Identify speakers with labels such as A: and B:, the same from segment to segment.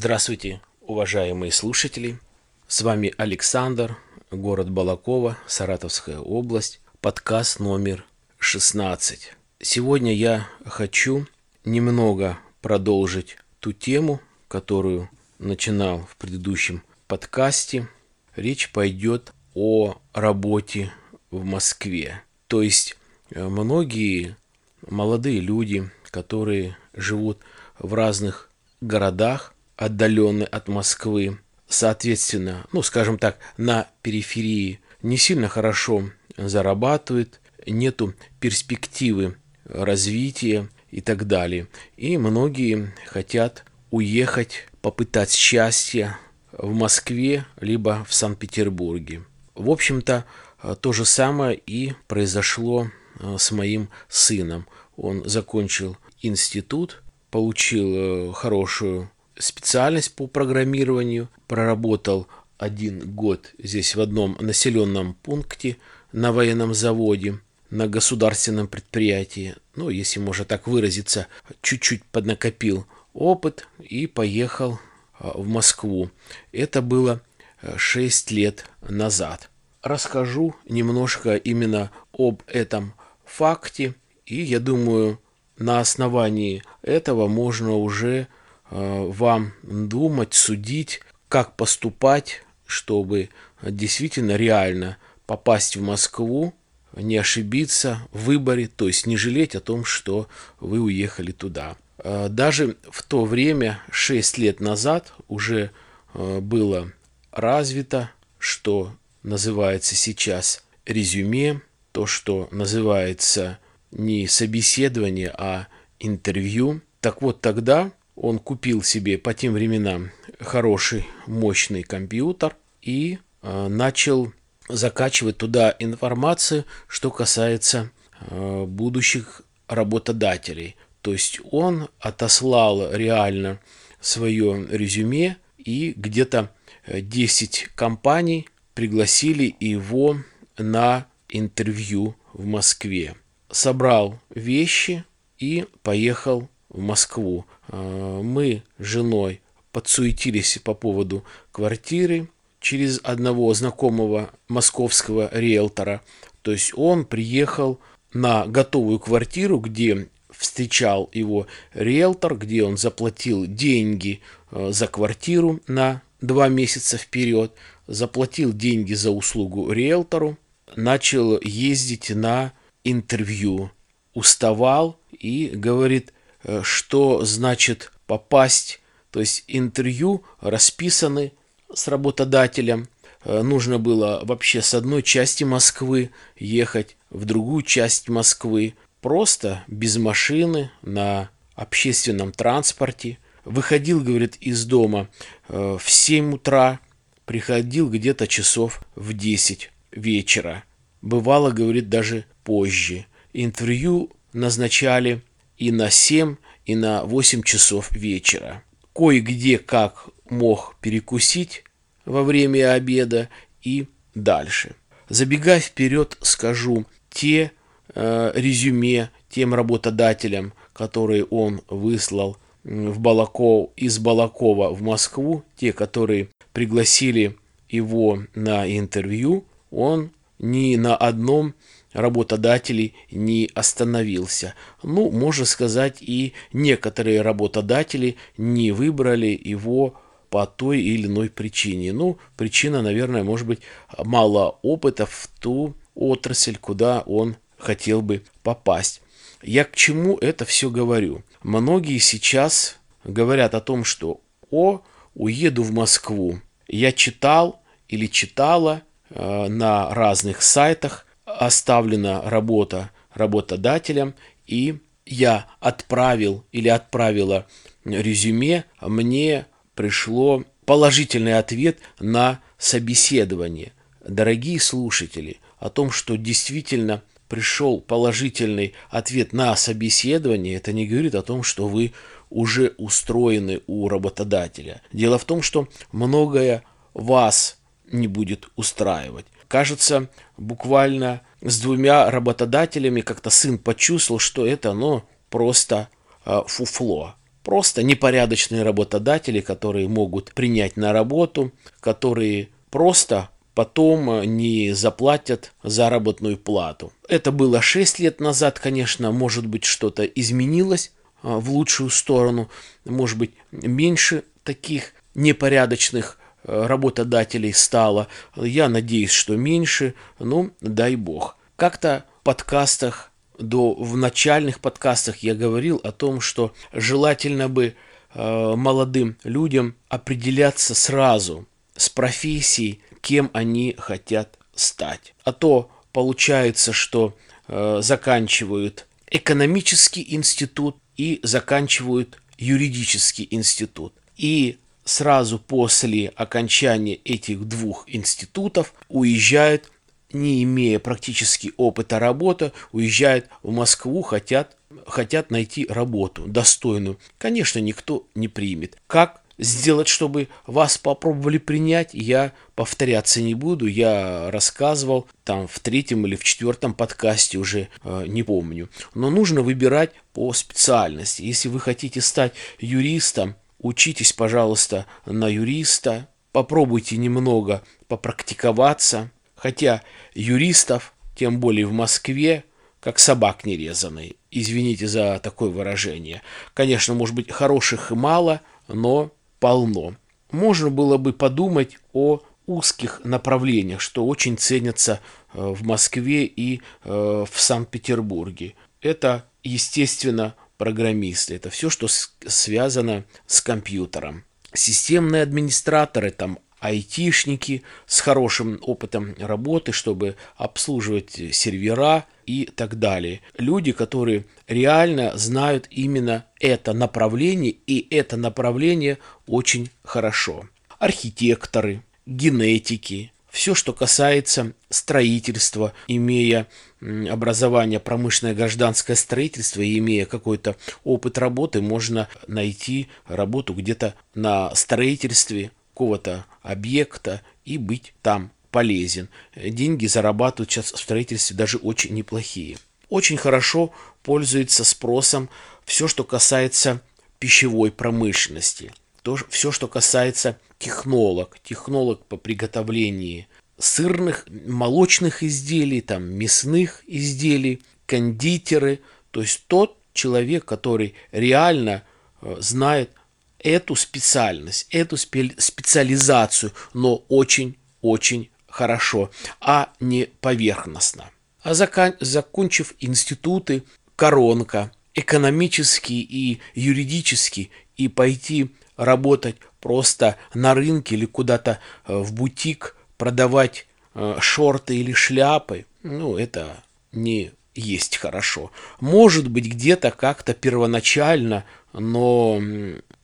A: Здравствуйте, уважаемые слушатели. С вами Александр, город Балакова, Саратовская область, подкаст номер 16. Сегодня я хочу немного продолжить ту тему, которую начинал в предыдущем подкасте. Речь пойдет о работе в Москве. То есть э, многие молодые люди, которые живут в разных городах, отдаленные от Москвы, соответственно, ну, скажем так, на периферии не сильно хорошо зарабатывают, нету перспективы развития и так далее. И многие хотят уехать, попытать счастье в Москве, либо в Санкт-Петербурге. В общем-то, то же самое и произошло э, с моим сыном. Он закончил институт, получил э, хорошую специальность по программированию, проработал один год здесь в одном населенном пункте на военном заводе, на государственном предприятии. Ну, если можно так выразиться, чуть-чуть поднакопил опыт и поехал э, в Москву. Это было 6 лет назад. Расскажу немножко именно об этом факте, и я думаю, на основании этого можно уже э, вам думать, судить, как поступать, чтобы действительно реально попасть в Москву, не ошибиться в выборе, то есть не жалеть о том, что вы уехали туда. Э, даже в то время, 6 лет назад, уже э, было развито, что называется сейчас резюме, то, что называется не собеседование, а интервью. Так вот тогда он купил себе по тем временам хороший, мощный компьютер и э, начал закачивать туда информацию, что касается э, будущих работодателей. То есть он отослал реально свое резюме и где-то 10 компаний пригласили его на интервью в Москве собрал вещи и поехал в Москву. А, мы с женой подсуетились по поводу квартиры через одного знакомого московского риэлтора. То есть он приехал на готовую квартиру, где встречал его риэлтор, где он заплатил деньги а, за квартиру на два месяца вперед, заплатил деньги за услугу риэлтору, начал ездить на интервью, уставал и говорит, э, что значит попасть, то есть интервью расписаны с работодателем, э, нужно было вообще с одной части Москвы ехать в другую часть Москвы, просто без машины, на общественном транспорте. Выходил, говорит, из дома э, в 7 утра, приходил где-то часов в 10 вечера. Бывало, говорит, даже позже. Интервью назначали и на 7, и на 8 часов вечера. Кое-где как мог перекусить во время обеда и дальше. Забегая вперед, скажу, те э, резюме тем работодателям, которые он выслал в Балаков, из Балакова в Москву, те, которые пригласили его на интервью, он ни на одном работодателей не остановился. Ну, можно сказать, и некоторые работодатели не выбрали его по той или иной причине. Ну, причина, наверное, может быть мало опыта в ту отрасль, куда он хотел бы попасть. Я к чему это все говорю? Многие сейчас говорят о том, что «О, уеду в Москву». Я читал или читала э, на разных сайтах оставлена работа работодателем, и я отправил или отправила резюме, мне пришло положительный ответ на собеседование. Дорогие слушатели, о том, что действительно пришел положительный ответ на собеседование, это не говорит о том, что вы уже устроены у работодателя. Дело в том, что многое вас не будет устраивать. Кажется, буквально с двумя работодателями как-то сын почувствовал, что это, ну, просто э, фуфло. просто непорядочные работодатели, которые могут принять на работу, которые просто потом э, не заплатят заработную плату. Это было 6 лет назад, конечно, может быть что-то изменилось э, в лучшую сторону, может быть меньше таких непорядочных работодателей стало. Я надеюсь, что меньше, ну, дай бог. Как-то в подкастах, до, в начальных подкастах я говорил о том, что желательно бы э, молодым людям определяться сразу с профессией, кем они хотят стать. А то получается, что э, заканчивают экономический институт и заканчивают юридический институт. И сразу после окончания этих двух институтов уезжают, не имея практически опыта работы, уезжают в Москву, хотят, хотят найти работу достойную. Конечно, никто не примет. Как сделать, чтобы вас попробовали принять, я повторяться не буду. Я рассказывал там в третьем или в четвертом подкасте уже э, не помню. Но нужно выбирать по специальности. Если вы хотите стать юристом, Учитесь, пожалуйста, на юриста, попробуйте немного попрактиковаться, хотя юристов, тем более в Москве, как собак нерезанный. Извините за такое выражение. Конечно, может быть, хороших мало, но полно. Можно было бы подумать о узких направлениях, что очень ценятся э, в Москве и э, в Санкт-Петербурге. Это, естественно, программисты. Это все, что связано с компьютером. Системные администраторы, там айтишники с хорошим опытом работы, чтобы обслуживать сервера и так далее. Люди, которые реально знают именно это направление, и это направление очень хорошо. Архитекторы, генетики, все, что касается строительства, имея образование промышленное гражданское строительство и имея какой-то опыт работы, можно найти работу где-то на строительстве какого-то объекта и быть там полезен. Деньги зарабатывают сейчас в строительстве даже очень неплохие. Очень хорошо пользуется спросом все, что касается пищевой промышленности. То, все, что касается технолог, технолог по приготовлению сырных, молочных изделий, там, мясных изделий, кондитеры, то есть тот человек, который реально э, знает эту специальность, эту специализацию, но очень-очень хорошо, а не поверхностно. А закон, закончив институты, коронка, экономический и юридический, и пойти работать просто на рынке или куда-то э, в бутик продавать э, шорты или шляпы, ну, это не есть хорошо. Может быть, где-то как-то первоначально, но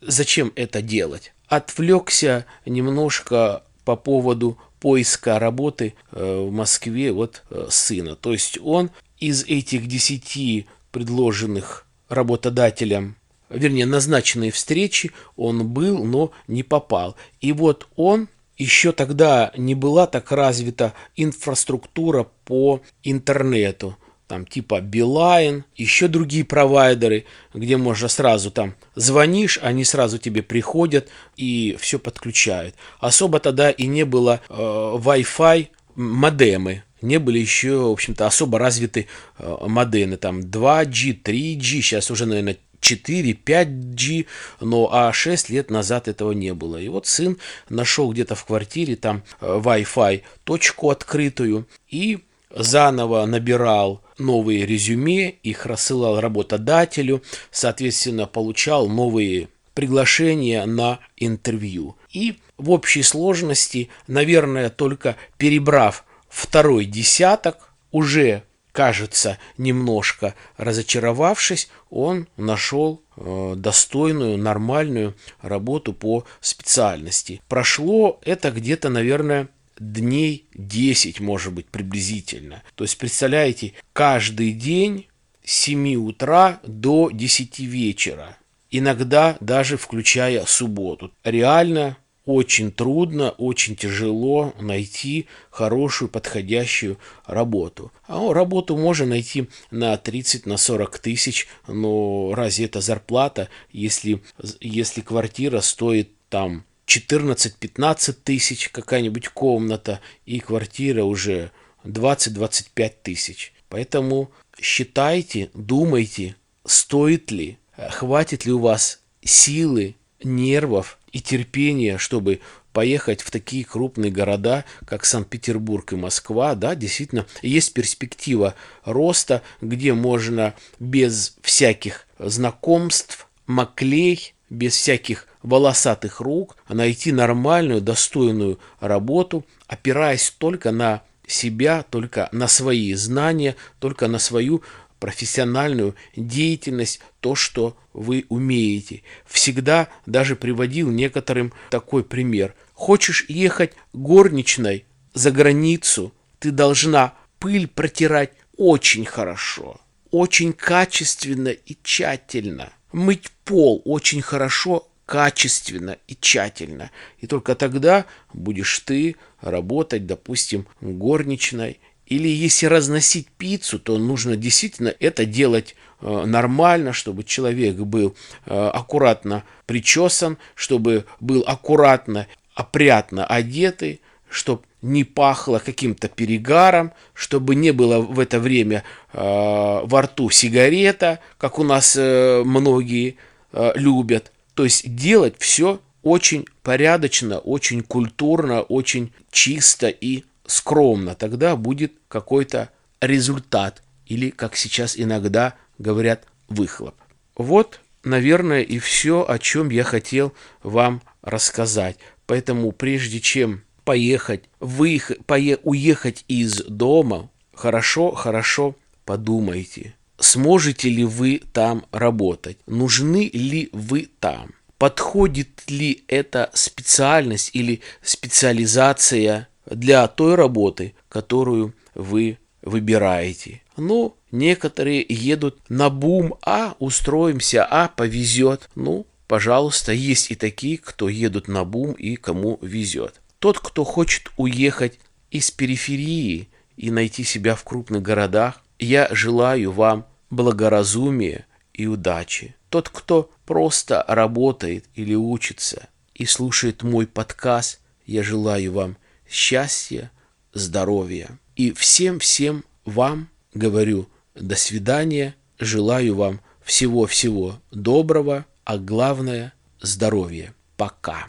A: зачем это делать? Отвлекся немножко по поводу поиска работы э, в Москве вот сына. То есть он из этих десяти предложенных работодателям вернее, назначенные встречи он был, но не попал. И вот он еще тогда не была так развита инфраструктура по интернету. Там типа Билайн, еще другие провайдеры, где можно сразу там звонишь, они сразу тебе приходят и все подключают. Особо тогда и не было э, Wi-Fi модемы, не были еще, в общем-то, особо развиты э, модемы, там 2G, 3G, сейчас уже, наверное, 4, 5G, но а 6 лет назад этого не было. И вот сын нашел где-то в квартире там э, Wi-Fi точку открытую и заново набирал новые резюме, их рассылал работодателю, соответственно, получал новые приглашения на интервью. И в общей сложности, наверное, только перебрав второй десяток, уже кажется, немножко разочаровавшись, он нашел э, достойную, нормальную работу по специальности. Прошло это где-то, наверное, дней 10, может быть, приблизительно. То есть, представляете, каждый день с 7 утра до 10 вечера. Иногда даже включая субботу. Реально очень трудно, очень тяжело найти хорошую, подходящую работу. А работу можно найти на 30, на 40 тысяч, но разве это зарплата, если, если квартира стоит там 14-15 тысяч, какая-нибудь комната, и квартира уже 20-25 тысяч. Поэтому считайте, думайте, стоит ли, хватит ли у вас силы, нервов и терпения, чтобы поехать в такие крупные города, как Санкт-Петербург и Москва, да, действительно, есть перспектива роста, где можно без всяких знакомств, маклей, без всяких волосатых рук найти нормальную, достойную работу, опираясь только на себя, только на свои знания, только на свою профессиональную деятельность, то, что вы умеете. Всегда даже приводил некоторым такой пример. Хочешь ехать горничной за границу, ты должна пыль протирать очень хорошо, очень качественно и тщательно. Мыть пол очень хорошо, качественно и тщательно. И только тогда будешь ты работать, допустим, горничной или если разносить пиццу, то нужно действительно это делать э, нормально, чтобы человек был э, аккуратно причесан, чтобы был аккуратно, опрятно одетый, чтобы не пахло каким-то перегаром, чтобы не было в это время э, во рту сигарета, как у нас э, многие любят. То есть делать все очень порядочно, очень культурно, очень чисто и скромно, тогда будет какой-то результат или, как сейчас иногда говорят, выхлоп. Вот, наверное, и все, о чем я хотел вам рассказать. Поэтому прежде чем поехать, выехать, пое, уехать из дома, хорошо, хорошо подумайте, сможете ли вы там работать, нужны ли вы там, подходит ли эта специальность или специализация для той работы, которую вы выбираете. Ну, некоторые едут на бум, а устроимся, а повезет. Ну, пожалуйста, есть и такие, кто едут на бум и кому везет. Тот, кто хочет уехать из периферии и найти себя в крупных городах, я желаю вам благоразумия и удачи. Тот, кто просто работает или учится и слушает мой подкаст, я желаю вам счастья, здоровья. И всем-всем вам говорю до свидания, желаю вам всего-всего доброго, а главное здоровья. Пока.